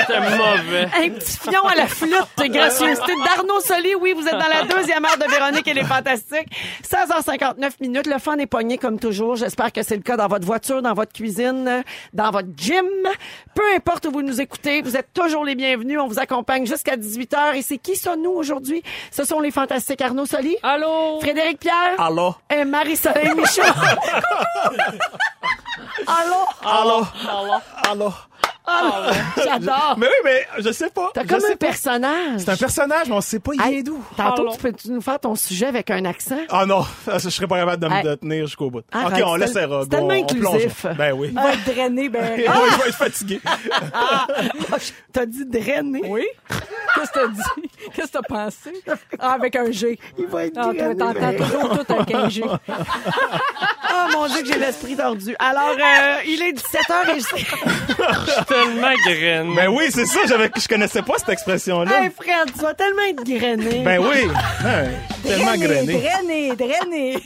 C'était mauvais. Un petit fion à la flûte, gracieuseté d'Arnaud Soli. Oui, vous êtes dans la deuxième heure de Véronique et les Fantastiques. 16h59 minutes. Le fun est pogné comme toujours. J'espère que c'est le cas dans votre voiture, dans votre cuisine, dans votre gym. Peu importe où vous nous écoutez, vous êtes toujours les bienvenus. On vous accompagne jusqu'à 18h. Et c'est qui ça, nous, aujourd'hui? Ce sont les Fantastiques Arnaud Soli, Allô? Frédéric Pierre Allô? et Marie-Soleil Michaud. Allô? Allô? Allô? Allô? J'adore. Mais oui, mais je sais pas. T'as comme un pas. personnage. C'est un personnage, mais on sait pas il vient d'où. Tantôt, tu peux-tu nous faire ton sujet avec un accent? Ah non, je serais pas capable de me de tenir jusqu'au bout. Arrête, ok, on c'est laisse tel- Sarah. c'est tellement on inclusif. plonge. Ben oui. Il va être drainé, ben. Oui, je vais être fatigué. T'as dit drainer? Oui? Qu'est-ce que t'as dit? Qu'est-ce que t'as pensé? Ah, avec un G. Il va être Ah, toi, t'entends toujours tout avec un G. Oh mon Dieu, que j'ai l'esprit tordu. Alors, euh, il est 17h et je... Tellement graine. Ben oui, c'est ça, j'avais, je connaissais pas cette expression-là. Hey, Fred, tu vas tellement être grainé. Ben oui. Hein, tellement grainé. Drainé, drainé.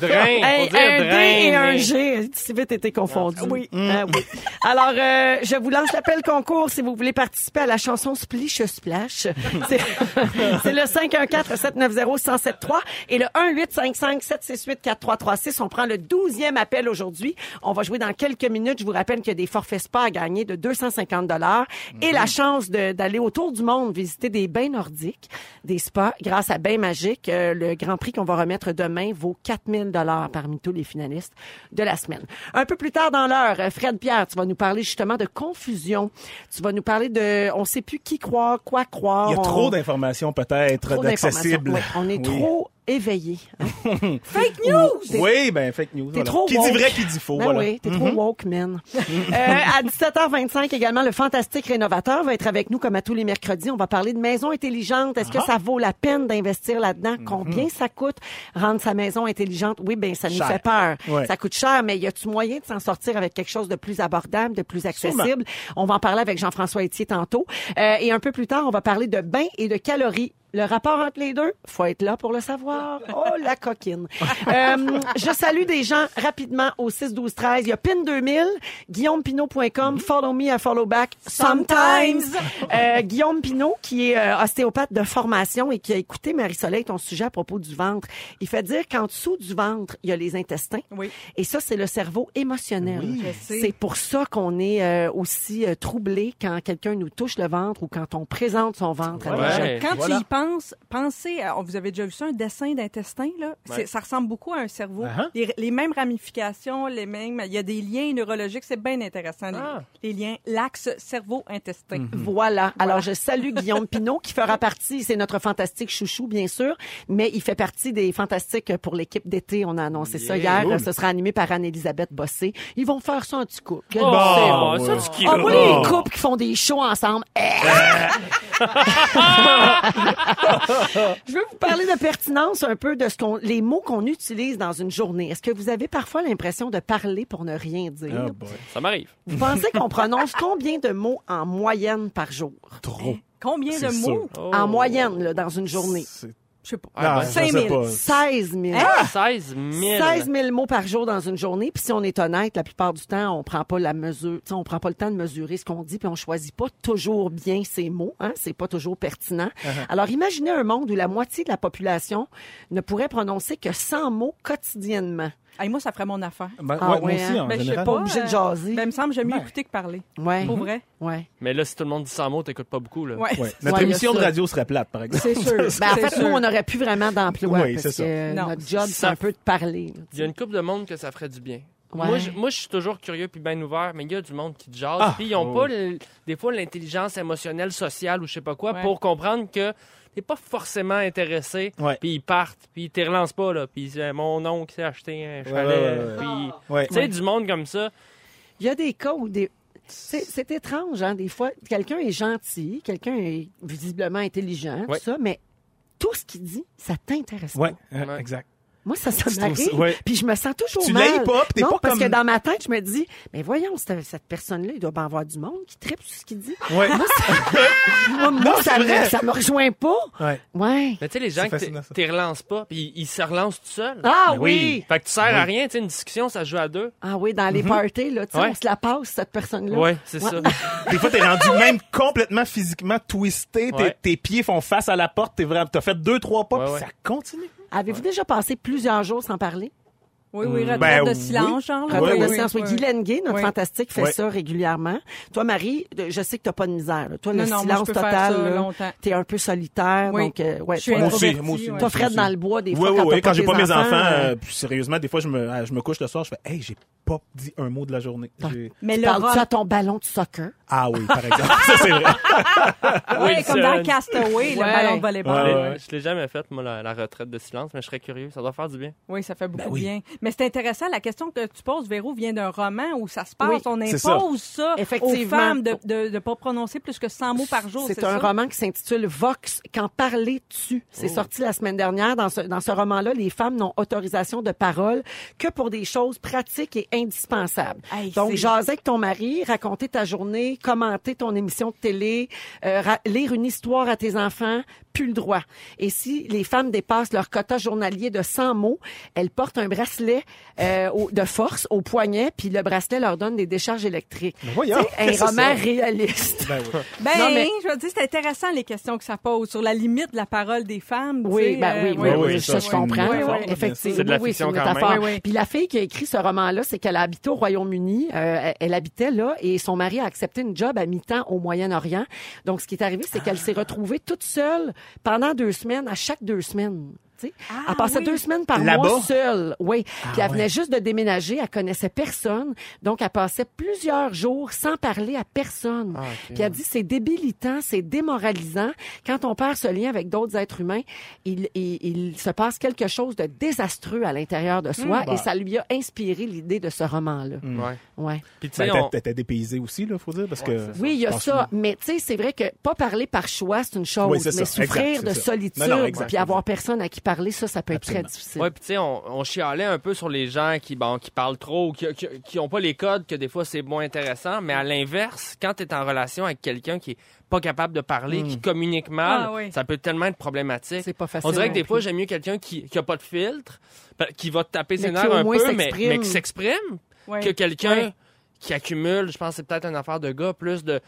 Drain. Hey, un D et un. G, si vite été confondu. Oui. Ah, oui. Alors, euh, je vous lance l'appel concours si vous voulez participer à la chanson Splish Splash. C'est c'est le 514-790-1073 et le 1-855-768-4336. On prend le 12e appel aujourd'hui. On va jouer dans quelques minutes. Je vous rappelle qu'il y a des forfaits spa à gagner de 250 dollars et la chance de- d'aller autour du monde visiter des bains nordiques, des spas grâce à Bain Magique. Euh, le grand prix qu'on va remettre demain vaut 4000 dollars parmi tous les finalistes de la semaine. Un peu plus tard dans l'heure, Fred Pierre, tu vas nous parler justement de confusion. Tu vas nous parler de, on sait plus qui croire, quoi croire. Il y a On- trop d'informations peut-être d'accessibles. Ouais, on est Oui. trop éveillé. Fake news! Oui, ben fake news. T'es voilà. trop Qui woke. dit vrai, qui dit faux. Ben voilà. oui, t'es trop woke, man. Euh, à 17h25 également, le fantastique rénovateur va être avec nous comme à tous les mercredis. On va parler de maison intelligente. Est-ce que ça vaut la peine d'investir là-dedans? Combien ça coûte rendre sa maison intelligente? Oui, ben ça nous Cher. fait peur. Ouais. Ça coûte cher, mais y a-tu moyen de s'en sortir avec quelque chose de plus abordable, de plus accessible? On va en parler avec Jean-François Etier tantôt. Euh, et un peu plus tard, on va parler de bain et de calories. Le rapport entre les deux, faut être là pour le savoir. Oh, la coquine. Euh, je salue des gens rapidement au 6 12 13. Il y a PIN 2000, guillaumepinot.com, follow me, I follow back sometimes. Euh, Guillaume Pinot, qui est euh, ostéopathe de formation et qui a écouté Marie-Soleil ton sujet à propos du ventre. Il fait dire qu'en dessous du ventre, il y a les intestins. Oui. Et ça, c'est le cerveau émotionnel. Je sais. C'est pour ça qu'on est euh, aussi euh, troublé quand quelqu'un nous touche le ventre ou quand on présente son ventre à des Ouais. gens. Quand Voilà. tu y penses, pensez, à- vous avez déjà vu ça, un dessin d'intestin, là? Ça ressemble beaucoup à un cerveau. Uh-huh. les, les mêmes ramifications, les mêmes, il y a des liens neurologiques, c'est bien intéressant, les- Ah. les, liens, l'axe cerveau-intestin. Mm-hmm. Voilà. Alors, je salue Guillaume Pinot, qui fera partie, c'est notre fantastique chouchou, bien sûr, mais il fait partie des fantastiques pour l'équipe d'été. On a annoncé ça hier. Cool. Ce sera animé par Anne-Élisabeth Bossé. Ils vont faire ça en petit couple. Quel Oh, bon. bon. Ça, moi, les couples qui font des shows ensemble. Je veux vous parler de pertinence un peu de ce qu'on, les mots qu'on utilise dans une journée. Est-ce que vous avez parfois l'impression de parler pour ne rien dire? Boy. Ça m'arrive. Vous pensez qu'on prononce combien de mots en moyenne par jour? Trop. Combien de mots? sûr. Oh. En moyenne, là, dans une journée? C'est- Je sais pas. Ah, Non, ben, je 5 sais 000. pas. 16 000. 16 000. 16 000 mots par jour dans une journée. Puis si on est honnête, la plupart du temps, on prend pas la mesure, tu sais, on prend pas le temps de mesurer ce qu'on dit, puis on choisit pas toujours bien ces mots. Hein, c'est pas toujours pertinent. Uh-huh. Alors imaginez un monde où la moitié de la population ne pourrait prononcer que 100 mots quotidiennement. Hey, moi, ça ferait mon affaire. Ben, Ah ouais, moi aussi, hein? en Ben, je sais général. pas. obligé de euh, jaser. Ben, il me semble que j'aime mieux Ben. écouter que parler. Ouais. Pour vrai? Ouais. Mais là, si tout le monde dit 100 mots, t'écoutes pas beaucoup, là. Ouais. Ouais. Notre Ouais, émission de radio serait plate, par exemple. C'est sûr. Ben, en fait, sûr. nous, on n'aurait plus vraiment d'emploi Oui, parce c'est ça. que Non. notre job, c'est un peu de parler. Il y a une couple de monde que ça ferait du bien. Ouais. Moi, je, moi, je suis toujours curieux puis bien ouvert, mais il y a du monde qui te jase. Ah, puis ils ont oh. pas, le- des fois, l'intelligence émotionnelle, sociale ou je sais pas quoi Ouais. pour comprendre que t'es pas forcément intéressé. Puis ils partent, puis ils te relancent pas, là. Puis c'est mon oncle s'est acheté un chalet. Puis, Ouais. tu sais, du monde comme ça. Il y a des cas où des. C'est c'est étrange, hein, des fois, quelqu'un est gentil, quelqu'un est visiblement intelligent, tout Ouais. ça, mais tout ce qu'il dit, ça t'intéresse Ouais, pas. euh, Ouais. exact. Moi, ça, ça m'arrive. ouais. Puis je me sens toujours Tu mal. l'haïs pas, puis t'es non, pas parce comme- que dans ma tête, je me dis, mais voyons, cette, cette personne-là, il doit bien avoir du monde qui tripe sur ce qu'il dit. Ouais. Moi, moi, Non, ça, me, ça me rejoint pas. Ouais. Ouais. Mais tu sais, les gens ça. t'es relancent pas, puis ils se relancent tout seuls. Ah oui. oui. Fait que tu sers à rien, tu sais, une discussion, ça se joue à deux. Ah oui, dans les parties, là, tu sais, Ouais. on se la passe, cette personne-là. Ouais, c'est ça. Des fois, t'es rendu même complètement physiquement twisté. Tes, Ouais. tes pieds font face à la porte. T'es vraiment, t'as fait deux, trois pas, puis ça continue. Avez-vous déjà passé plusieurs jours sans parler? Oui, oui, retraite Ben de oui. silence, genre. là. Retraite oui, de oui. séance. Oui, Guy Lenguet, notre Oui. fantastique, fait ça régulièrement. Toi, Marie, je sais que t'as pas de misère. là. Toi, Non, le non, moi, silence je peux faire total, là, t'es un peu solitaire, Oui. donc euh, ouais. Je suis toi, Moi aussi, moi aussi. ouais. Toi, Fred, dans le bois, des Oui, fois, oui, quand oui. Quand j'ai pas mes enfants, euh, euh, puis sérieusement, des fois, je me, euh, je me couche le soir, je fais, hey, j'ai pas dit un mot de la journée. Mais tu le parles-tu rom- à ton ballon de soccer? Ah oui, par exemple. ça, c'est vrai. Ouais, comme dans. Castaway, le ballon de volleyball. Je l'ai- jamais faite, moi, la, retraite de silence, mais je serais curieux. Ça doit faire du bien. Oui, ça fait beaucoup Ben oui. de bien. Mais c'est intéressant, la question que tu poses, Véro, vient d'un roman où ça se passe. Oui, on ça. impose ça, aux femmes de ne de, de pas prononcer plus que 100 mots par jour. C'est un ça? roman qui s'intitule Vox, Qu'en parler tu C'est Oh. sorti la semaine dernière. Dans ce, dans ce roman-là, les femmes n'ont autorisation de parole que pour des choses pratiques et indispensables. Hey, Donc, jaser avec ton mari, raconter ta journée, commenter ton émission de télé, euh, lire une histoire à tes enfants, plus le droit. Et si les femmes dépassent leur quota journalier de 100 mots, elles portent un bracelet euh, au- de force au poignet, puis le bracelet leur donne des décharges électriques. voyons, qu'est-ce que un roman c'est réaliste. Ben oui. Ben, Non, mais- je veux dire, c'est intéressant les questions que ça pose sur la limite de la parole des femmes. tu Oui, sais, ben oui, euh, oui, oui, oui, oui, ça, ça, je c'est une comprends. métaphore, oui, bien Effectivement, sûr. C'est de la oui, fiction quand même. Oui, oui. Puis la fille qui a écrit ce roman-là, c'est qu'elle a habité au Royaume-Uni. Euh, elle- elle habitait là et son mari a accepté une job à mi-temps au Moyen-Orient. Donc, ce qui est arrivé, c'est qu'elle s'est retrouvée toute seule pendant deux semaines, à chaque deux semaines. Tu sais. Ah, elle passait oui. deux semaines par Là-bas? mois seule. Oui. Puis elle ouais. venait juste de déménager. Elle connaissait personne. Donc, elle passait plusieurs jours sans parler à personne. Ah, ok. Puis elle dit, c'est débilitant, c'est démoralisant. Quand on perd ce lien avec d'autres êtres humains, il, il, il se passe quelque chose de désastreux à l'intérieur de soi Bah. et ça lui a inspiré l'idée de ce roman-là. Ouais. Ouais. Puis tu sais, Ben, on- dépaysé aussi, là, faut dire, parce que. Oui, il y a ça, mais tu sais, c'est vrai que pas parler par choix, c'est une chose, Oui, c'est mais ça. souffrir Exact, de ça. solitude, Non, non, exact, puis avoir personne à qui parler, ça, ça peut être Absolument. très difficile. Ouais, puis tu sais, on, on chialait un peu sur les gens qui, bon, qui parlent trop, ou qui, qui, qui ont pas les codes, que des fois c'est moins intéressant. Mais à l'inverse, quand tu es en relation avec quelqu'un qui est pas capable de parler, qui communique mal, Ah oui. ça peut tellement être problématique. C'est pas facile On dirait que des fois, j'aime mieux quelqu'un qui, qui a pas de filtre, pa- qui va te taper Mais ses nerfs un peu, mais, mais qui s'exprime, Ouais. que quelqu'un Ouais. Qui accumule. Je pense que c'est peut-être une affaire de gars, plus de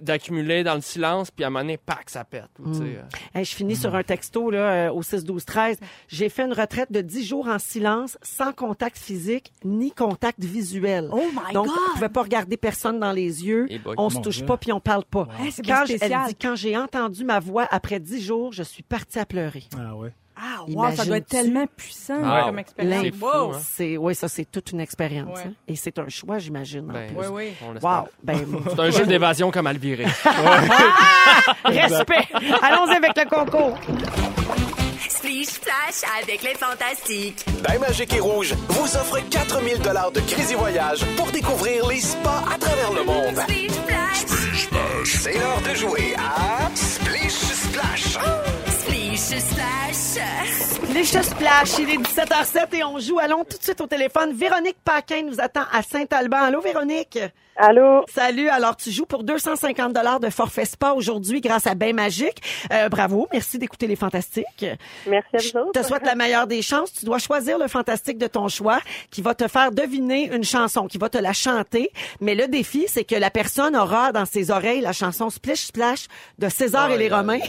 d'accumuler dans le silence, puis à un moment donné, pac, ça pète. sais, euh. Hey, je finis sur un texto là, euh, au 6 12 13. J'ai fait une retraite de 10 jours en silence, sans contact physique ni contact visuel. Oh my Donc, God! on pouvait pas regarder personne dans les yeux. Boy. on se touche Dieu. pas puis on parle pas. Hey, c'est bien quand, elle dit quand j'ai entendu ma voix après 10 jours, je suis partie à pleurer. Ah ouais. Ah, wow, ça doit être tellement puissant Ah, comme expérience. Wow. hein? C'est oui, ça c'est toute une expérience Ouais. hein. et c'est un choix, j'imagine. en Ben. Oui, oui. Wow, ben C'est un jeu d'évasion comme Alviré. respect. Allons-y avec le concours. Splish Splash avec les Fantastiques? Bain Magique et Rouge vous offre 4000 dollars de crédit voyage pour découvrir les spas à travers le monde. Splish Splash. C'est l'heure de jouer à Splish Splash. Splish Splash. Russia. Les chats splash, il est 17h07 et on joue. Allons tout de suite au téléphone. Véronique Paquin nous attend à Saint-Alban. Allô, Véronique? Allô? Salut. Alors, tu joues pour 250 dollars de forfait spa aujourd'hui grâce à Bain Magique. Euh, bravo. Merci d'écouter les fantastiques. Merci à Je vous autres. te souhaite la meilleure des chances. Tu dois choisir le fantastique de ton choix qui va te faire deviner une chanson, qui va te la chanter. Mais le défi, c'est que la personne aura dans ses oreilles la chanson Splish Splash de César et les Romains,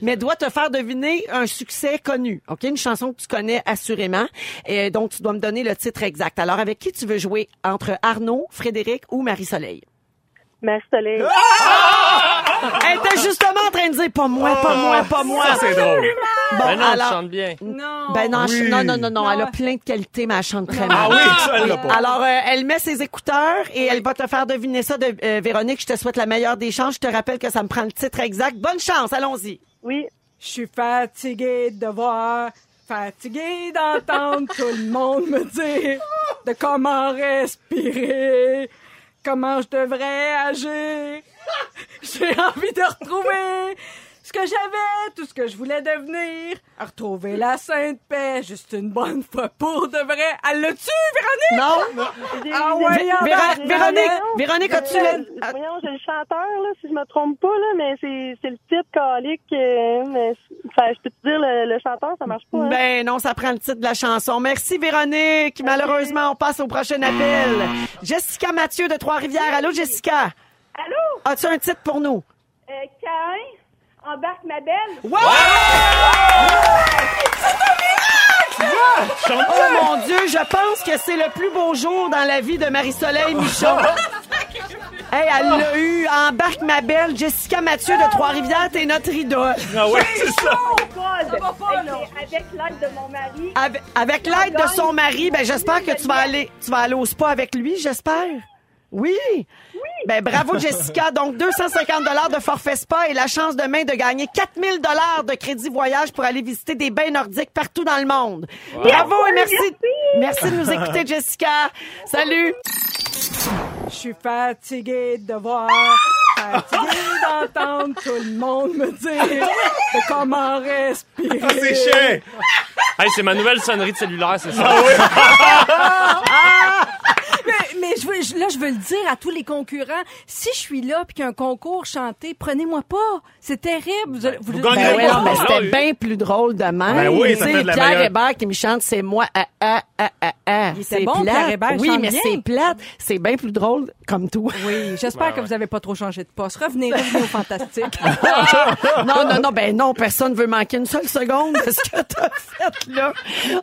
mais doit te faire deviner un succès connu. OK? Une chanson que tu connais assurément. Et donc, tu dois me donner le titre exact. Alors, avec qui tu veux jouer? Entre Arnaud, Frédéric ou Marie-Soleil? Marie-Soleil. Elle était justement en train de dire pas moi, pas moi, pas moi. Ça, c'est drôle. Bon, ben non, alors, tu chantes bien. Non. ben non, Oui. non, non, non, non, elle a plein de qualités, mais elle chante très mal. Ah oui, ça, elle l'a pas. Alors, euh, elle met ses écouteurs et elle va te faire deviner ça. De, euh, Véronique, je te souhaite la meilleure des chances. Je te rappelle que ça me prend le titre exact. Bonne chance, allons-y. Oui. Je suis fatiguée de voir, fatiguée d'entendre tout le monde me dire de comment respirer, comment je devrais agir. J'ai envie de retrouver ce que j'avais, tout ce que je voulais devenir, à retrouver la sainte paix, juste une bonne fois pour de vrai. Elle l'a-tu, Véronique? Non? Ah ouais, Véra- Véronique, Voyons. Véronique, as-tu le... Voyons, j'ai le chanteur, là, si je me trompe pas, là, mais c'est c'est le titre calique. euh, mais, enfin, je peux te dire, le, le chanteur, ça marche pas. hein. Ben non, ça prend le titre de la chanson. Merci Véronique. Malheureusement, on passe au prochain appel. Jessica Mathieu de Trois-Rivières. Allô, Jessica? Allô? As-tu un titre pour nous? Euh, Cain, embarque ma belle. Oh mon Dieu, je pense que c'est le plus beau jour dans la vie de Marie-Soleil Michon. Hey, elle l'a eu. Embarque ma belle. Jessica Mathieu de Trois-Rivières, t'es notre idole. Ah ouais, c'est ça. Va pas, là. avec, avec l'aide de mon mari. Avec, avec l'aide de son mari, ben j'espère que tu vas aller, tu vas aller au spa avec lui, j'espère. Oui. Ben bravo Jessica. Donc 250 dollars de forfait spa et la chance demain de gagner 4000 dollars de crédit voyage pour aller visiter des bains nordiques partout dans le monde. Bravo et merci. Merci de nous écouter Jessica. Salut. Je suis fatiguée de voir, fatiguée d'entendre tout le monde me dire de comment respirer. Ah, c'est chiant. Hey, c'est ma nouvelle sonnerie de cellulaire, c'est ça. Mais, mais je veux, je- là, je veux le dire à tous les concurrents. Si je suis là puis qu'il y a un concours chanté, prenez-moi pas. C'est terrible. Vous, allez- vous- Vous Ben pas. oui, non, mais Ah c'était oui. bien plus drôle de même. Ben oui, ça fait de la Pierre meilleure. Hébert qui me chante, c'est moi. Ah, ah, ah, ah, ah. C'est bon, plate. Pierre Hébert, Oui, chante mais bien. c'est plate. C'est bien plus drôle comme tout. Oui, j'espère que vous avez pas trop changé de poste. Revenez, revenez au fantastique. non, non, non, ben non, personne veut manquer une seule seconde de ce que t'as fait là.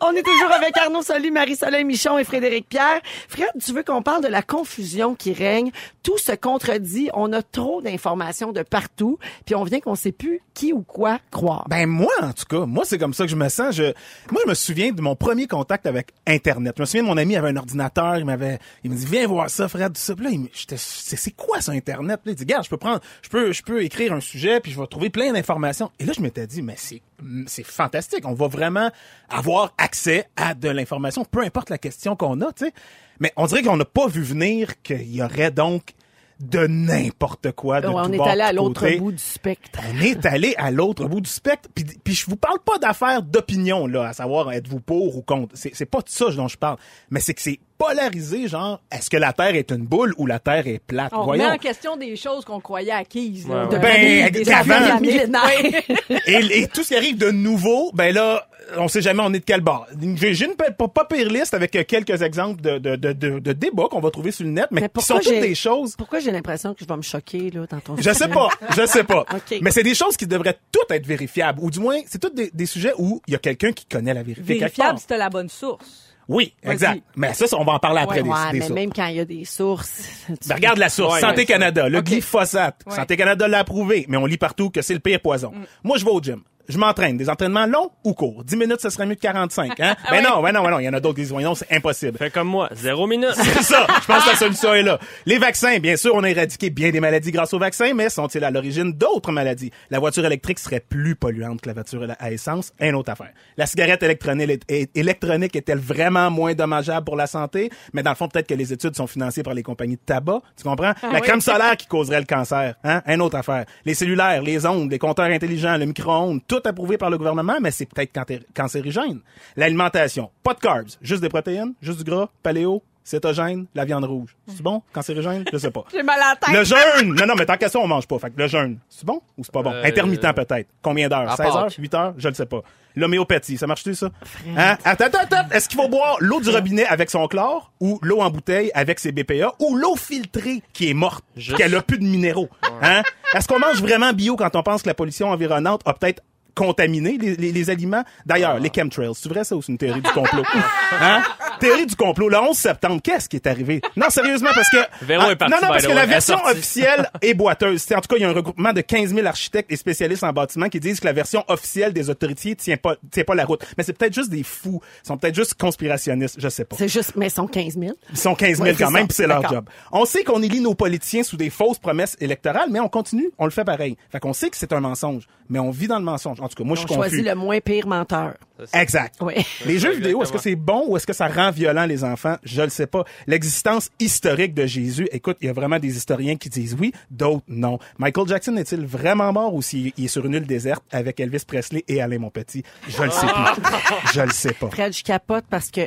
On est toujours avec Arnaud Soli, Marie-Soleil Michon et Frédéric Pierre. Fred, tu veux qu'on parle de la confusion qui règne? Tout se contredit. On a trop d'informations de partout, puis on vient qu'on sait plus qui ou quoi croire. Ben moi, en tout cas, moi c'est comme ça que je me sens. Je, moi, je me souviens de mon premier contact avec Internet. Je me souviens de mon ami avait un ordinateur, il m'avait, il me dit viens voir ça, Fred, tout ça. Puis là, j'étais, c'est, c'est quoi ça Internet? Puis là, il dit, regarde, je peux prendre, je peux, je peux écrire un sujet, puis je vais trouver plein d'informations. Et là, je m'étais dit, mais c'est, c'est fantastique. On va vraiment avoir accès à de l'information, peu importe la question qu'on a, tu sais. Mais on dirait qu'on n'a pas vu venir qu'il y aurait donc de n'importe quoi de Ouais, on est allé à l'autre bout du spectre. On est allé à l'autre bout du spectre. Puis, puis je vous parle pas d'affaires d'opinion, là, à savoir êtes-vous pour ou contre. C'est, c'est pas de ça dont je parle. Mais c'est que c'est polarisé, genre, est-ce que la Terre est une boule ou la Terre est plate? On remet Voyons. en question des choses qu'on croyait acquises. Ouais, de Ben, des millénaires. et, et tout ce qui arrive de nouveau, ben là, on sait jamais on est de quel bord. J'ai, une pas, pas, pire liste avec quelques exemples de, de, de, de, de débats qu'on va trouver sur le net, mais, Mais qui sont toutes des choses Pourquoi j'ai l'impression que je vais me choquer là dans ton Je sais pas, je sais pas. Mais c'est des choses qui devraient toutes être vérifiables, ou du moins, c'est toutes des, des sujets où il y a quelqu'un qui connaît la vérité. Vérifiable t'as la bonne source. Oui, exact. Mais ça, ça, on va en parler après Ouais, des, des mais sources. même quand il y a des sources. tu- Ben, regarde la source. Ouais, Santé ouais, Canada, le glyphosate. Ouais. Santé Canada l'a approuvé, mais on lit partout que c'est le pire poison. Mm. Moi, je vais au gym. Je m'entraîne. Des entraînements longs ou courts? 10 minutes, ce serait mieux que 45, hein? Ah ben non, ben non, ben non. Il y en a d'autres qui disent, non, c'est impossible. Fais comme moi, zéro minute. C'est ça. Je pense que la solution est là. Les vaccins, bien sûr, on a éradiqué bien des maladies grâce aux vaccins, mais sont-ils à l'origine d'autres maladies? La voiture électrique serait plus polluante que la voiture à essence. Une autre affaire. La cigarette électronique, est- est- électronique est-elle vraiment moins dommageable pour la santé? Mais dans le fond, peut-être que les études sont financées par les compagnies de tabac. Tu comprends? la crème solaire qui causerait le cancer. Hein? Une autre affaire. Les cellulaires, les ondes, les compteurs intelligents, le micro-ondes, tout approuvé par le gouvernement, mais c'est peut-être cancérigène. L'alimentation. Pas de carbs. Juste des protéines, juste du gras, paléo, cétogène, la viande rouge. C'est bon? Cancérigène? Je sais pas. J'ai mal à la tête. Le jeûne! Non, non, mais tant qu'à ça, on mange pas. Fait que le jeûne, c'est bon ou c'est pas bon? Euh, Intermittent peut-être. Combien d'heures? à 16 heures? Pâques. 8 heures? Je le sais pas. L'homéopathie, ça marche-tu, ça? Hein? Attends, attends, attends. Est-ce qu'il faut boire l'eau du robinet avec son chlore ou l'eau en bouteille avec ses BPA ou l'eau filtrée qui est morte, Juste. qu'elle a plus de minéraux? Hein? Est-ce qu'on mange vraiment bio quand on pense que la pollution environnante a peut-être contaminé les, les, les aliments? D'ailleurs, les chemtrails, c'est vrai ça ou c'est une théorie du complot? Hein? Théorie du complot. Le 11 septembre, qu'est-ce qui est arrivé? Non, sérieusement, parce que... Véro est parti, Non, non, parce the que la version officielle est boiteuse. C'est- En tout cas, il y a un regroupement de 15 000 architectes et spécialistes en bâtiment qui disent que la version officielle des autorités tient pas, tient pas la route. Mais c'est peut-être juste des fous. Ils sont peut-être juste conspirationnistes. Je sais pas. C'est juste, mais ils sont 15 000. Ils sont 15 000 Ouais, quand même, puis c'est leur job. On sait qu'on élit nos politiciens sous des fausses promesses électorales, mais on continue, on le fait pareil. Fait qu'on sait que c'est un mensonge, mais on vit dans le mensonge. En tout cas, moi, je On suis choisit le moins pire menteur. Exact. Oui. Les jeux vidéo, est-ce que c'est bon ou est-ce que ça rend violent les enfants? Je le sais pas. L'existence historique de Jésus, écoute, il y a vraiment des historiens qui disent oui, d'autres non. Michael Jackson est-il vraiment mort ou s'il il est sur une île déserte avec Elvis Presley et Alain Monpetit? Je le sais plus. Je le sais pas. Fred, je capote parce que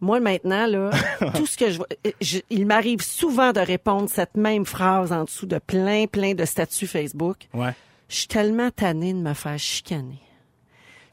moi, maintenant, là, tout ce que je vois, je- il m'arrive souvent de répondre cette même phrase en dessous de plein, plein de statuts Facebook. Ouais. Je suis tellement tannée de me faire chicaner.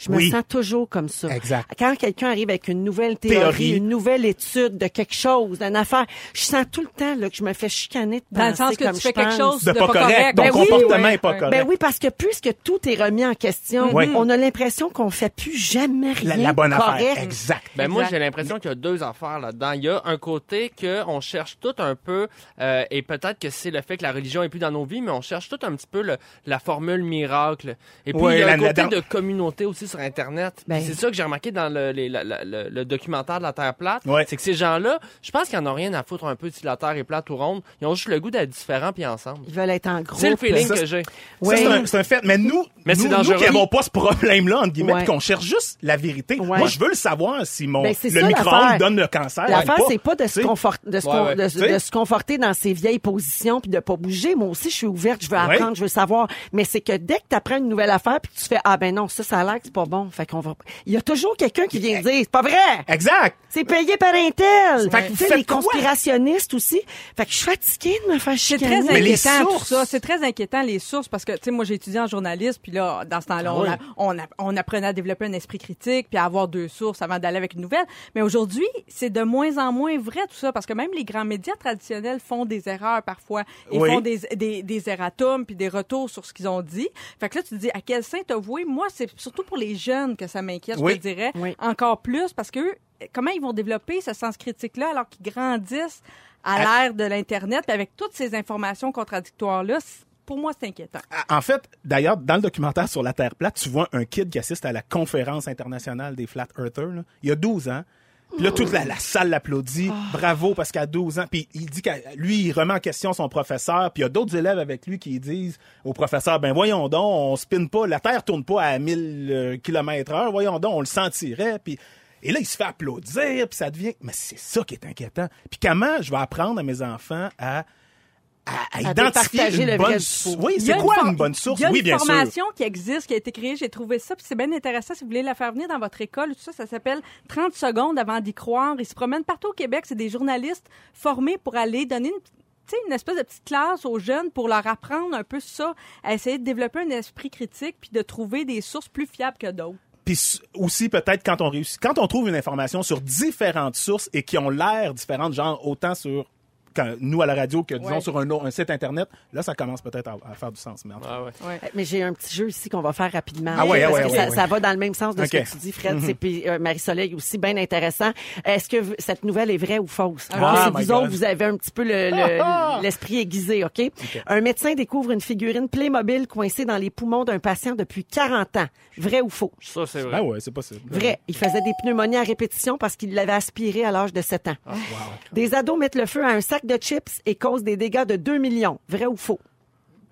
Je me Oui. sens toujours comme ça. Exact. Quand quelqu'un arrive avec une nouvelle théorie, Théorie. une nouvelle étude de quelque chose, d'une affaire, je sens tout le temps là, que je me fais chicaner de Dans le sens que comme tu je fais quelque chose De de, pas correct. Ton Ben oui, comportement ouais, est pas correct. Ben oui, parce que puisque tout est remis en question, Oui. on a l'impression qu'on fait plus jamais rien La, la bonne correct. affaire. Exact. Ben moi, j'ai l'impression qu'il y a deux affaires là-dedans. Il y a un côté que on cherche tout un peu, euh, et peut-être que c'est le fait que la religion est plus dans nos vies, mais on cherche tout un petit peu le- la formule miracle. Et puis Ouais, il y a la- un côté de communauté aussi sur Internet. Ben. c'est ça que j'ai remarqué dans le, les- la- la- le- le documentaire de la Terre plate. Ouais. C'est que ces gens-là, je pense qu'ils en ont rien à foutre un peu si la Terre est plate ou ronde. Ils ont juste le goût d'être différents puis ensemble. Ils veulent être en groupe. C'est le feeling Ça, que j'ai. C'est un, fait. Mais nous, Mais nous, qui n'avons pas ce problème-là, entre guillemets, Ouais. puis qu'on cherche juste la vérité. Ouais. Moi, je veux le savoir si mon, Ben, le micro-ondes donne le cancer. L'affaire, c'est pas de se, Tu sais. confort- de, se de, de conforter dans ses vieilles positions puis de pas bouger. Moi aussi, je suis ouverte, je veux apprendre, je veux savoir. Mais c'est que dès que tu apprends une nouvelle affaire puis que tu fais ah ben non, ça ça a l'air que c'est pas bon. Fait qu'on va il y a toujours quelqu'un qui vient dire c'est pas vrai. Exact. C'est payé par un tel. Fait que tu vous sais faites les quoi? conspirationnistes aussi. Fait que je suis fatiguée de me faire C'est chicaner. très Mais les inquiétant tout ça. C'est très inquiétant les sources parce que tu sais moi j'ai étudié en journalisme puis là dans ce temps-là Ah on, oui. a- on, a- on apprenait à développer un esprit critique puis à avoir deux sources avant d'aller avec une nouvelle. Mais aujourd'hui c'est de moins en moins vrai tout ça parce que même les grands médias traditionnels font des erreurs parfois et Oui. font des des, des erratums puis des retours sur ce qu'ils ont dit. Fait que là tu te dis à quel saint t'as voué? Moi c'est surtout pour les jeunes que ça m'inquiète Oui. je te dirais Oui. encore plus parce que eux, comment ils vont développer ce sens critique-là alors qu'ils grandissent à À- l'ère de l'Internet, avec toutes ces informations contradictoires-là, pour moi, c'est inquiétant. En fait, d'ailleurs, dans le documentaire sur la Terre plate, tu vois un kid qui assiste à la conférence internationale des Flat Earthers. là. Il y a 12 ans. Puis là, toute la, salle l'applaudit. Bravo, parce qu'à 12 ans. Puis il dit que lui, il remet en question son professeur. Puis il y a d'autres élèves avec lui qui disent au professeur, ben voyons donc, on spinne pas, la Terre tourne pas à 1000 km heure. Voyons donc, on le sentirait. Puis et là, il se fait applaudir, puis ça devient... Mais c'est ça qui est inquiétant. Puis comment je vais apprendre à mes enfants à, à, à identifier une bonne... vrai du sou- faux. Oui, c'est quoi une bonne source? Il y a Oui, une sûr. formation qui existe, qui a été créée, j'ai trouvé ça, puis c'est bien intéressant. Si vous voulez la faire venir dans votre école, tout ça, ça s'appelle 30 secondes avant d'y croire. Ils se promènent partout au Québec. C'est des journalistes formés pour aller donner une une espèce de petite classe aux jeunes pour leur apprendre un peu ça, à essayer de développer un esprit critique puis de trouver des sources plus fiables que d'autres. Puis aussi peut-être quand on réussit, quand on trouve une information sur différentes sources et qui ont l'air différentes, genre autant sur quand, nous à la radio que disons Ouais. sur un, un site internet, là ça commence peut-être à, à faire du sens. Mais en tout cas, Ah ouais. Mais j'ai un petit jeu ici qu'on va faire rapidement. Ah ouais, ah parce ouais, que ouais, ça, ouais. ça va dans le même sens de ce que tu dis, Fred. C'est puis euh, Marie-Soleil aussi, bien intéressant. Est-ce que cette nouvelle est vraie ou fausse? Ah, si my vous autres, vous avez un petit peu le- le- l'esprit aiguisé, OK? Un médecin découvre une figurine Playmobil coincée dans les poumons d'un patient depuis 40 ans. Vrai ou faux? Ça, c'est vrai. ben ouais, c'est possible. Vrai. Il faisait des pneumonies à répétition parce qu'il l'avait aspiré à l'âge de 7 ans. Ah, Des ados mettent le feu à un sac de chips et causent des dégâts de 2 millions. Vrai ou faux?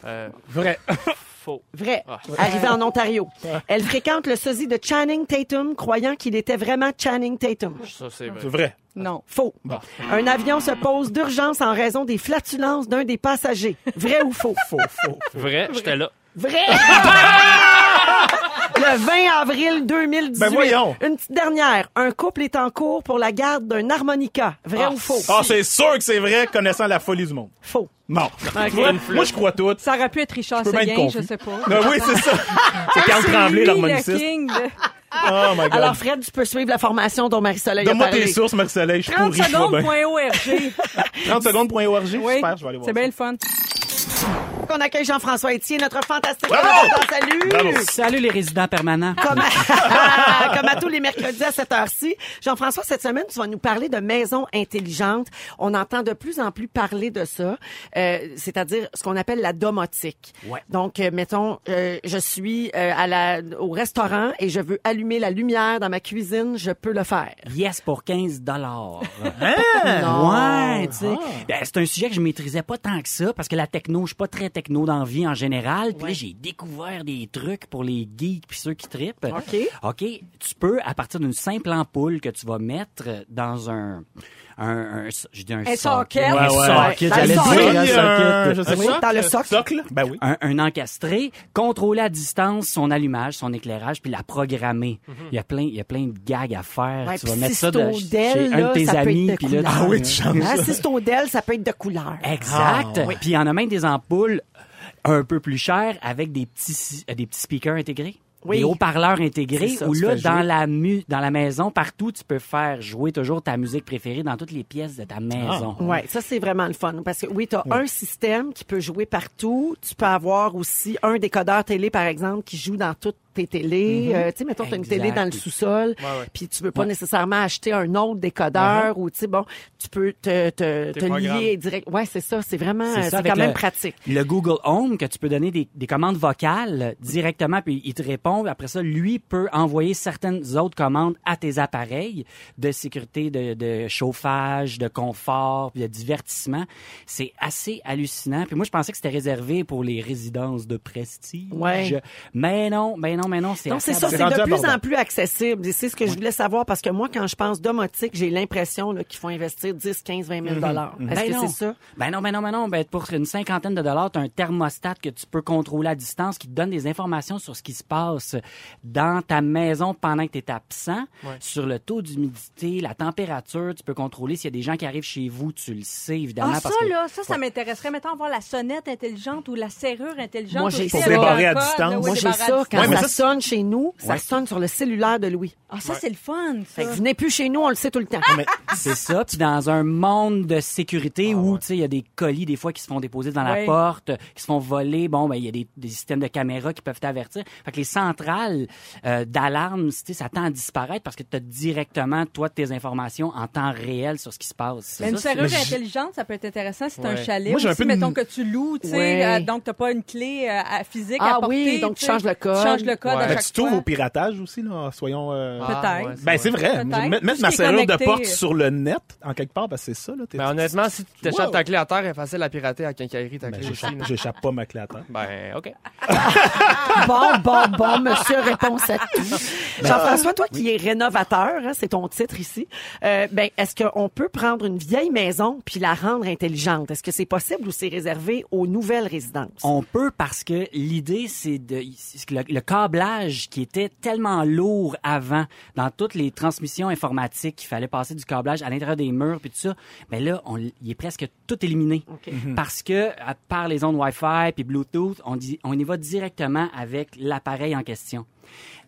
Euh, Vrai. faux. Vrai. Ah. Arrivé en Ontario. Elle fréquente le sosie de Channing Tatum, croyant qu'il était vraiment Channing Tatum. Ça, c'est vrai. C'est vrai. Non. Faux. Un avion se pose d'urgence en raison des flatulences d'un des passagers. Vrai ou faux? Faux, faux. Vrai, j'étais là. Vrai! Le 20 avril 2018. Ben voyons. Une petite dernière. Un couple est en cours pour la garde d'un harmonica. Vrai ou faux? Ah, c'est sûr que c'est vrai, connaissant la folie du monde. Faux. Non. Moi, moi, je crois tout. Ça aurait pu être Richard Séguin, je sais pas. Ben oui, c'est ça. C'est Carl Tremblay, l'harmoniciste. Oh my God. Alors, Fred, tu peux suivre la formation dont Marie-Soleil a Donne-moi tes sources, Marc-Soleil. Je 30 pourris, je vois bien. secondes.org. 30 secondes.org. Oui, Super, je vais aller voir c'est bien le fun. On accueille Jean-François Etier, notre fantastique Bravo! président. Salut! Bravo. Salut les résidents permanents. Comme à, comme à tous les mercredis à cette heure-ci. Jean-François, cette semaine, tu vas nous parler de maisons intelligentes. On entend de plus en plus parler de ça, euh, c'est-à-dire ce qu'on appelle la domotique. Ouais. Donc, euh, mettons, euh, je suis euh, à la, au restaurant et je veux allumer la lumière dans ma cuisine, je peux le faire. Yes pour 15 dollars. Non. Ouais, tu sais. Ben, c'est un sujet que je maîtrisais pas tant que ça parce que la techno, suis pas très techno dans la vie en général. Puis là, j'ai découvert des trucs pour les geeks puis ceux qui trippent. OK. OK, tu peux, à partir d'une simple ampoule que tu vas mettre dans un... Un, un, je dis un, Un socket. Un Ouais, ouais. socket, Dans j'allais le dire un socket. pas. dans le socle. Socle? Ben oui. un, un encastré, contrôler à distance son allumage, son éclairage, puis la programmer. Il y a plein, il y a plein de gags à faire. Ouais, tu vas mettre ça de, chez un de tes amis, de puis là. Ah oui, tu changes Hein, ça. si c'est au Dell, ça peut être de couleur. Exact. Ah, oui. Puis il y en a même des ampoules un peu plus chères avec des petits, euh, des petits speakers intégrés. Oui. Des haut-parleurs intégrés ça, où là, dans jouer. la, mu dans la maison, partout, tu peux faire jouer toujours ta musique préférée dans toutes les pièces de ta maison. Ouais, ça c'est vraiment le fun parce que oui, tu as un système qui peut jouer partout, tu peux avoir aussi un décodeur télé par exemple qui joue dans toutes tes télés, Euh, tu sais mettons tu as une télé dans le sous-sol, ouais. puis tu veux pas Ouais. nécessairement acheter un autre décodeur ou tu sais bon, tu peux te te, te lier direct. Ouais, c'est ça, c'est vraiment C'est quand même le- pratique. Le Google Home, que tu peux donner des, des commandes vocales directement, puis il te répond. Après ça, lui peut envoyer certaines autres commandes à tes appareils de sécurité, de, de chauffage, de confort, puis de divertissement. C'est assez hallucinant. Puis moi, je pensais que c'était réservé pour les résidences de prestige. Ouais. Mais non, mais non, mais non, c'est Donc c'est ça, C'est de plus en plus accessible. Et c'est ce que je voulais savoir parce que moi, quand je pense domotique, j'ai l'impression là, qu'il faut investir 10, 15, 20 000 dollars. Est-ce Ben que non. c'est ça? Ben non, ben non, ben non. Ben pour une cinquantaine de dollars, tu as un thermostat que tu peux contrôler à distance qui te donne des informations sur ce qui se passe dans ta maison pendant que tu es absent, sur le taux d'humidité, la température. Tu peux contrôler s'il y a des gens qui arrivent chez vous, tu le sais évidemment. Ah, ça, que... là, ça, ça m'intéresserait. Mettons, voir la sonnette intelligente ou la serrure intelligente. Moi, j'ai aussi, ça. avec Débarrer à distance. Moi, j'ai ça quand Ouais, mais ça, ça, sonne chez nous, ça Ouais. sonne sur le cellulaire de Louis. Ah, ça, c'est le fun, Fait ça. que venez plus chez nous, on le sait tout le temps. Mais C'est ça. Puis dans un monde de sécurité où, tu sais, il y a des colis des fois qui se font déposer dans Ouais. la porte, qui se font voler. Bon, ben il y a des, des systèmes de caméras qui peuvent t'avertir. Fait que les centrales euh, d'alarme, tu sais, ça tend à disparaître parce que tu as directement, toi, tes informations en temps réel sur ce qui se passe. Mais une Ça, c'est- serrure intelligente, ça peut être intéressant si t'as un Ouais. chalet. Moi, j'ai un aussi, peu de- mettons que tu loues, tu sais, Ouais. euh, donc t'as pas une clé euh, à- physique Ah à porter. oui, donc tu sais. changes le code. Tu changes le code Ouais. à Ben, chaque tu t'ouvres fois. au piratage aussi, là, soyons... euh, Peut-être. ouais, Ben, c'est vrai. Peut-être. Mettre, ma serrure de porte sur le net, en quelque part, ben, c'est ça. Là, Ben, honnêtement, si tu t'échappes Wow. ta clé à terre, elle est facile à pirater à quincaillerie, ta Ben, clé aussi. j'échappe, pas ma clé à terre. Ben, OK. Bon, bon, bon, monsieur, réponse à tout. Jean-François, toi qui es rénovateur, hein, c'est ton titre ici, euh, ben, est-ce qu'on peut prendre une vieille maison puis la rendre intelligente? Est-ce que c'est possible ou c'est réservé aux nouvelles résidences? On peut parce que l'idée, c'est de le, le câblage qui était tellement lourd avant dans toutes les transmissions informatiques, qu'il fallait passer du câblage à l'intérieur des murs puis tout ça, mais là, on, il est presque tout éliminé. Parce que à part les ondes Wi-Fi puis Bluetooth, on dit on y va directement avec l'appareil en question.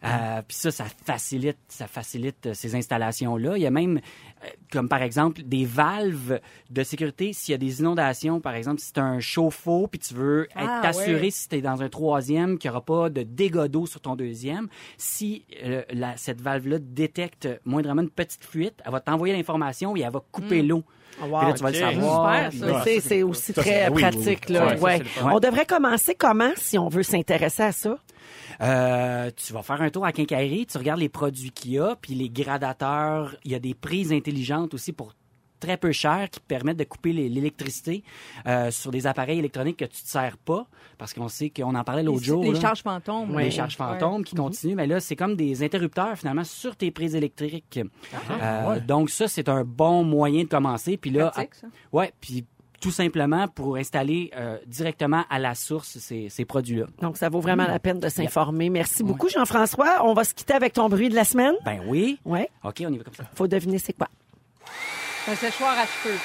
Euh, puis ça, ça facilite, ça facilite euh, ces installations-là. Il y a même, euh, comme par exemple, des valves de sécurité. S'il y a des inondations, par exemple, si tu as un chauffe-eau, puis tu veux Ah, être assuré ouais. si tu es dans un troisième qu'il n'y aura pas de dégâts d'eau sur ton deuxième, si euh, la- cette valve-là détecte moindrement une petite fuite, elle va t'envoyer l'information et elle va couper l'eau. wow. Puis là, tu vas le savoir. C'est, c'est aussi Ça, très c'est- oui, oui, pratique. Là. Ouais. On devrait commencer comment si on veut s'intéresser à ça? Euh, tu vas faire un tour à Quincaillerie, tu regardes les produits qu'il y a, puis les gradateurs, il y a des prises intelligentes aussi pour très peu cher qui permettent de couper les- l'électricité euh, sur des appareils électroniques que tu ne te sers pas parce qu'on sait qu'on en parlait l'autre Les- jour Les là. charges fantômes. les ouais. charges fantômes qui continuent, mais là, c'est comme des interrupteurs finalement sur tes prises électriques. Euh, Donc ça, c'est un bon moyen de commencer. Puis là, Pratique, ça. à- ouais, puis tout simplement pour installer euh, directement à la source ces, ces produits-là. Donc, ça vaut vraiment la peine de s'informer. Merci beaucoup, Jean-François. On va se quitter avec ton bruit de la semaine. Ben oui. Ouais. Ok, on y va comme ça. Faut deviner c'est quoi. Un séchoir à cheveux.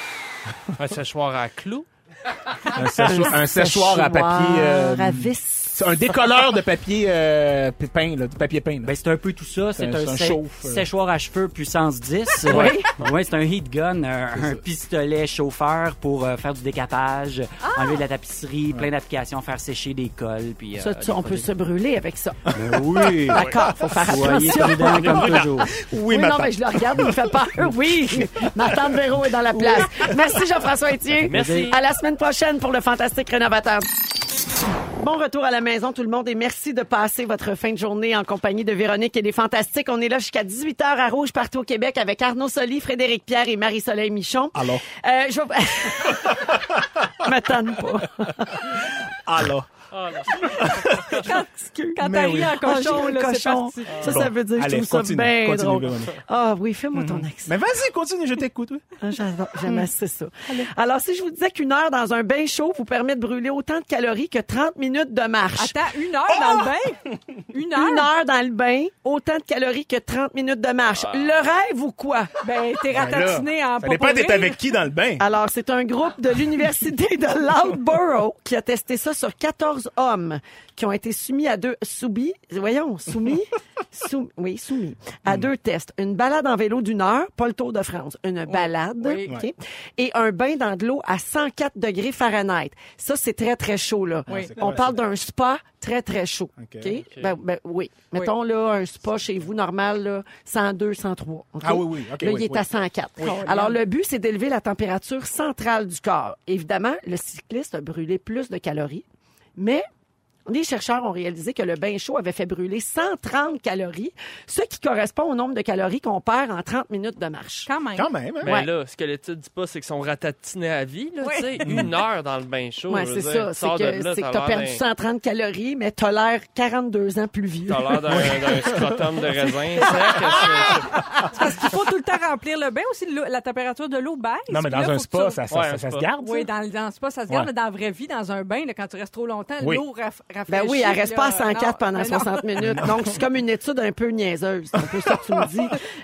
Un séchoir à clous. Un, séchoir, un séchoir à papier... euh, à vis. C'est un décolleur de papier euh, peint, là, papier peint. là. Ben, c'est un peu tout ça. C'est un- un, c'est un sé- chauffe, euh. séchoir à cheveux puissance 10. Oui. ouais, c'est un heat gun, un, un pistolet chauffeur pour euh, faire du décapage, enlever de la tapisserie, plein d'applications, faire sécher des cols. Puis, euh, Ça, tu- des on peut se brûler avec ça. Ben oui. D'accord, faut faire Soyez attention. prudents comme toujours. Oui, Oui, ma non, mais je le regarde, il me fait peur. Oui, ma tante Véro est dans la place. Merci Jean-François Etier. Merci. À la semaine prochaine pour le Fantastique Rénovateur. Bon retour à la maison, tout le monde, et merci de passer votre fin de journée en compagnie de Véronique et des Fantastiques. On est là jusqu'à 18h à Rouge, partout au Québec, avec Arnaud Soli, Frédéric Pierre et Marie-Soleil Michon. Alors. Euh, je vais... M'attends pas. Alors. Quand Mais t'as oui. ri en cochon, Ah, là, c'est cochon. parti. Ça, Bon. ça veut dire que je Allez, trouve ça continue, bien continue, drôle. Ah oui, fais-moi ton accent. Mais vas-y, continue, je t'écoute. oui. Ah, j'adore- J'aime assez ça. Alors, si je vous disais qu'une heure dans un bain chaud vous permet de brûler autant de calories que 30 minutes de marche. Attends, une heure dans le bain? Une heure? Une heure? dans le bain, autant de calories que 30 minutes de marche. Le rêve ou quoi? Ben, t'es Ben là, ratatiné en Ça dépend d'être avec qui dans le bain. Alors, c'est un groupe de l'Université de Loughborough qui a testé ça sur 14 hommes qui ont été soumis à deux... Soumis? Voyons, soumis? Sou- oui, soumis. À deux tests. Une balade en vélo d'une heure, pas le Tour de France. Une balade, Oui. OK? Et un bain dans de l'eau à 104 degrés Fahrenheit. Ça, c'est très, très chaud, là. Oui. On parle d'un spa très, très chaud. OK? Ben, ben, oui. Mettons, là, un spa chez vous, normal, là, 102, 103. OK? Ah oui, oui. OK, là, oui, il est à 104. Alors, le but, c'est d'élever la température centrale du corps. Évidemment, le cycliste a brûlé plus de calories, mais les chercheurs ont réalisé que le bain chaud avait fait brûler 130 calories, ce qui correspond au nombre de calories qu'on perd en 30 minutes de marche. Quand même. Quand même, hein? Mais Ouais. là, ce que l'étude dit pas, c'est qu'ils sont ratatinés à vie, là, Oui. tu sais. Une heure dans le bain chaud. Ouais, c'est ça. Tu C'est que t'as l'air perdu d'un- 130 calories, mais t'as l'air 42 ans plus vieux. T'as l'air d'un scrotum de raisin sec. c'est- Parce qu'il faut tout le temps remplir le bain aussi. l'eau- La température de l'eau baisse. Non, mais dans là, un spa, tu- ça, ça, Ouais, ça, un ça se garde. Oui, dans, dans le spa, ça se garde, mais dans la vraie vie, dans un bain, là, quand tu restes trop longtemps, Oui. l'eau Ben oui, elle reste pas à là. 104 Non, pendant ben non. 60 minutes. Donc, c'est comme une étude un peu niaiseuse. C'est un peu ça que tu me dis.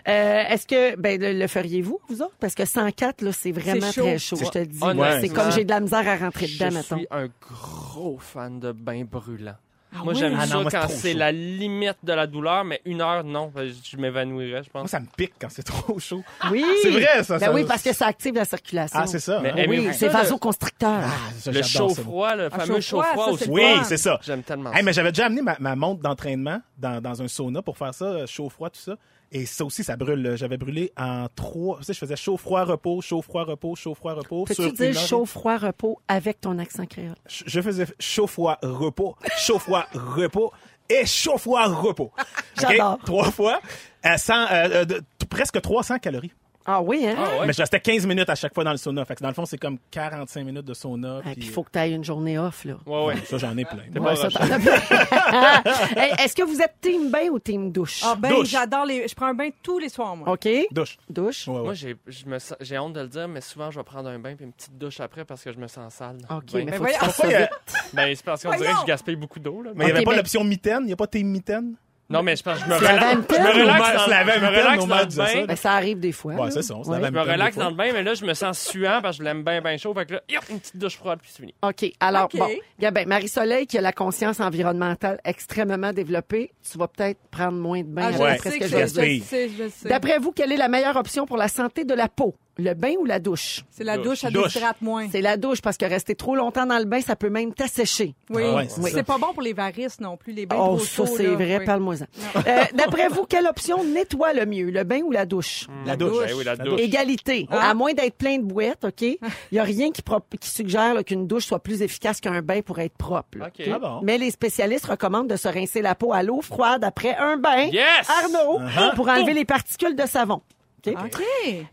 Euh, Est-ce que, ben, le, le feriez-vous, vous autres? Parce que 104, là, c'est vraiment chaud. très chaud, je te le dis. C'est comme j'ai de la misère à rentrer dedans, Je mettons. suis un gros fan de bains brûlants. Ah moi, oui? j'aime Ah non, ça moi, c'est quand trop c'est chaud. la limite de la douleur, mais une heure, non. Je m'évanouirais, je Moi, pense. ça me pique quand c'est trop chaud. Oui! C'est vrai, ça, Ben ça- oui, parce que ça active la circulation. Ah, c'est ça. Mais hein? aimez-vous Oui, ça, c'est le- vasoconstricteur. Ah, ça, Le j'adore ça. chaud-froid, le Ah, fameux chaud-froid, chaud-froid ça, aussi. c'est Oui, c'est ça. J'aime tellement Hey, ça. mais j'avais déjà amené ma, ma montre d'entraînement dans, dans un sauna pour faire ça, chaud, froid, tout ça. Et ça aussi, ça brûle. J'avais brûlé en trois. Tu sais, je faisais chaud, froid, repos, chaud, froid, repos, chaud, froid, repos. Peux-tu dire chaud, froid, repos avec ton accent créole? Je faisais chaud, froid, repos, chaud, froid, repos et chaud, froid, repos. J'adore. Trois fois. Euh, euh, euh, de- presque 300 calories. Ah oui, hein? Ah ouais? Mais je restais 15 minutes à chaque fois dans le sauna. Fait que dans le fond, c'est comme 45 minutes de sauna. Et puis, puis il faut que tu ailles une journée off, là. Ouais, ouais. Ça, j'en ai plein. Ouais. Hey, Est-ce que vous êtes team bain ou team douche? Ah ben, j'adore les... Je prends un bain tous les soirs, moi. OK. Douche. Douche. Ouais, ouais. Moi, j'ai honte de le dire, mais souvent, je vais prendre un bain puis une petite douche après parce que je me sens sale. OK, Ben, mais faut que tu ça vite. ben, c'est parce qu'on dirait que je gaspille beaucoup d'eau. là. Mais il n'y avait pas l'option mitaine? Il n'y a pas tes mitaines? Non, mais je pense que je me relaxe, je me relaxe dans, je me relaxe le bain. ça. Ben, ça arrive des fois. Ouais, là. c'est ça, Ouais. Je me relaxe dans le bain, mais là, je me sens suant parce que je l'aime bien, bien chaud. Fait que là, yop, une petite douche froide, puis c'est fini. OK. Alors, OK. bon. Gabin, Marie-Soleil, qui a la conscience environnementale extrêmement développée, tu vas peut-être prendre moins de bain Ah, après ce que que je sais, je sais. D'après vous, quelle est la meilleure option pour la santé de la peau? Le bain ou la douche? C'est la Douche. douche, ça Douche. déshydrate moins. C'est la douche parce que rester trop longtemps dans le bain, ça peut même t'assécher. Oui, Ah ouais, c'est c'est ça. pas bon pour les varices non plus, les bains Oh, trop ça, c'est là. vrai, Oui. parle-moi-en. Euh, D'après vous, quelle option nettoie le mieux, le bain ou la douche? La douche. Ben oui, la douche. Égalité. Ah. À moins d'être plein de boîtes, OK? Il n'y a rien qui, suggère là, qu'une douche soit plus efficace qu'un bain pour être propre. là. OK. Ah bon? Mais les spécialistes recommandent de se rincer la peau à l'eau froide après un bain. Yes! Arnaud, Uh-huh. pour enlever les particules de savon. OK? OK.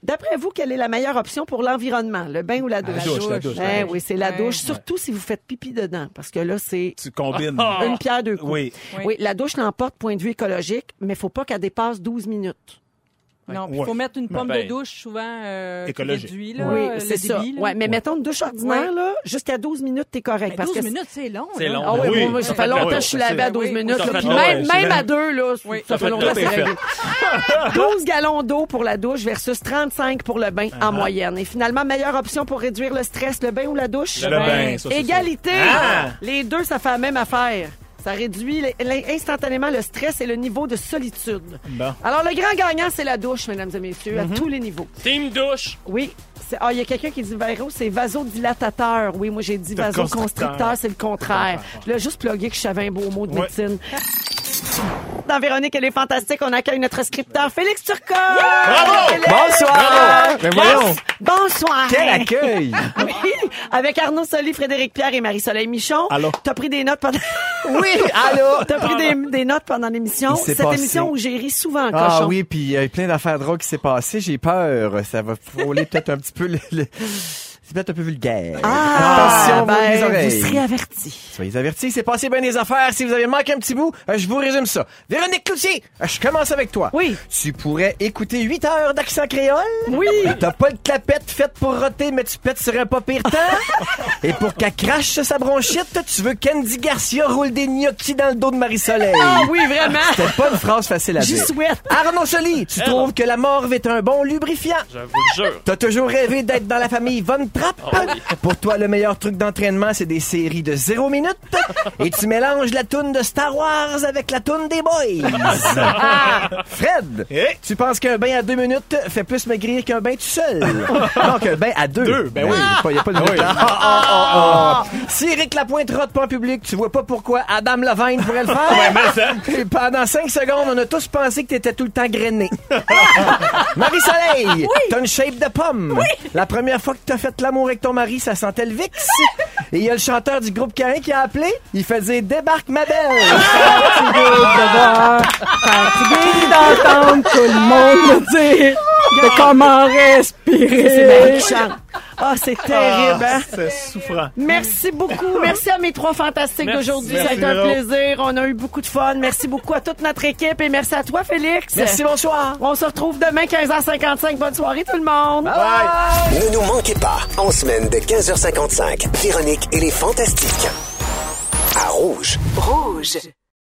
D'après vous, quelle est la meilleure option pour l'environnement, le bain ou la douche? La douche, la douche. Eh oui, c'est la Ouais. douche, surtout si vous faites pipi dedans, parce que là, c'est Tu combines. une pierre deux coups. Oui. Oui. Oui, la douche l'emporte point de vue écologique, mais faut pas qu'elle dépasse 12 minutes. Non, il Ouais. faut mettre une pomme Ben, de douche souvent euh, écologique. réduit, là, oui, c'est ça. débit, là. Ouais, mais mettons une douche ordinaire, là, jusqu'à 12 minutes, t'es correct. Mais parce 12 que minutes, c'est long. C'est long. Ah oui, Oui. moi, moi, ça fait fait longtemps que je suis lavé à 12 Oui. minutes. Ça là, fait puis même, même à deux, là, Oui. ça Ça fait fait longtemps c'est réglé. 12 gallons d'eau pour la douche versus 35 pour le bain Ah. en moyenne. Et finalement, meilleure option pour réduire le stress, le bain ou la douche? Le bain, Égalité! Ah! Les deux, ça fait la même affaire. Ça réduit instantanément le stress et le niveau de solitude. Bon. Alors, le grand gagnant, c'est la douche, mesdames et messieurs, à tous les niveaux. Team douche! Oui. C'est- Ah, il y a quelqu'un qui dit Véro, c'est vasodilatateur. Oui, moi j'ai dit vasoconstricteur, constricteur. c'est le contraire. Je l'ai juste plugué que je savais un beau mot de Ouais. médecine. Dans Véronique, elle est fantastique. On accueille notre scripteur Félix Turcotte. Bravo! Félix! Bonsoir! Ben. Bonsoir! Quel accueil! Oui, avec Arnaud Soli, Frédéric Pierre et Marie-Soleil Michon. Allô? T'as pris des notes pendant... Oui, allô? T'as pris des, des notes pendant l'émission. Cette passé- émission où j'ai ri souvent en Ah cochon. oui, puis il y a eu plein d'affaires drôles qui s'est passé. J'ai peur. Ça va frôler peut-être un petit peu le... le- C'est peut-être un peu vulgaire. Ah, Attention, ben, oreilles. vous serez avertis. Soyez avertis, c'est passé bien des affaires. Si vous avez manqué un petit bout, euh, je vous résume ça. Véronique Cloutier, euh, je commence avec toi. Oui. Tu pourrais écouter 8 heures d'accent créole. Oui. T'as pas de clapette faite pour roter, mais tu pètes sur un pas pire temps. Et pour qu'elle crache sa bronchite, tu veux qu'Andy Garcia roule des gnocchis dans le dos de Marie-Soleil. Ah oui, vraiment. C'était pas une phrase facile à J'y dire. souhaite. Arnaud Soli, tu trouves que la morve est un bon lubrifiant? Je vous le jure. T'as toujours rêvé d'être dans la famille Von Trapp? Pour toi, le meilleur truc d'entraînement, c'est des séries de zéro minute. Et tu mélanges la toune de Star Wars avec la toune des Boys. Fred, Eh? tu penses qu'un bain à deux minutes fait plus maigrir qu'un bain tout seul? Non, qu'un bain à deux. Deux, ben oui. Il n'y a pas de. Ah, ah, ah, ah. Si Eric Lapointe rote pas en public, tu vois pas pourquoi Adam Levine pourrait le faire. Et pendant cinq secondes, on a tous pensé que t'étais tout le temps grainé. Marie-Soleil, t'as une shape de pomme. La première fois que t'as fait l'amour avec ton mari, ça sentait le VIX. Et il y a le chanteur du groupe Cain qui a appelé. Il faisait Débarque ma belle. Fatigué d'entendre tout le monde me dire de comment respirer. C'est Marie qui chante. Ah, c'est terrible, hein? C'est souffrant. Merci beaucoup. Merci à mes trois fantastiques d'aujourd'hui. Ça a été un plaisir. On a eu beaucoup de fun. Merci beaucoup à toute notre équipe et merci à toi, Félix. Merci, bonsoir. On se retrouve demain, 15h55. Bonne soirée, tout le monde. Ne nous manquez pas, en semaine de 15h55, Véronique et les Fantastiques. À Rouge. Rouge.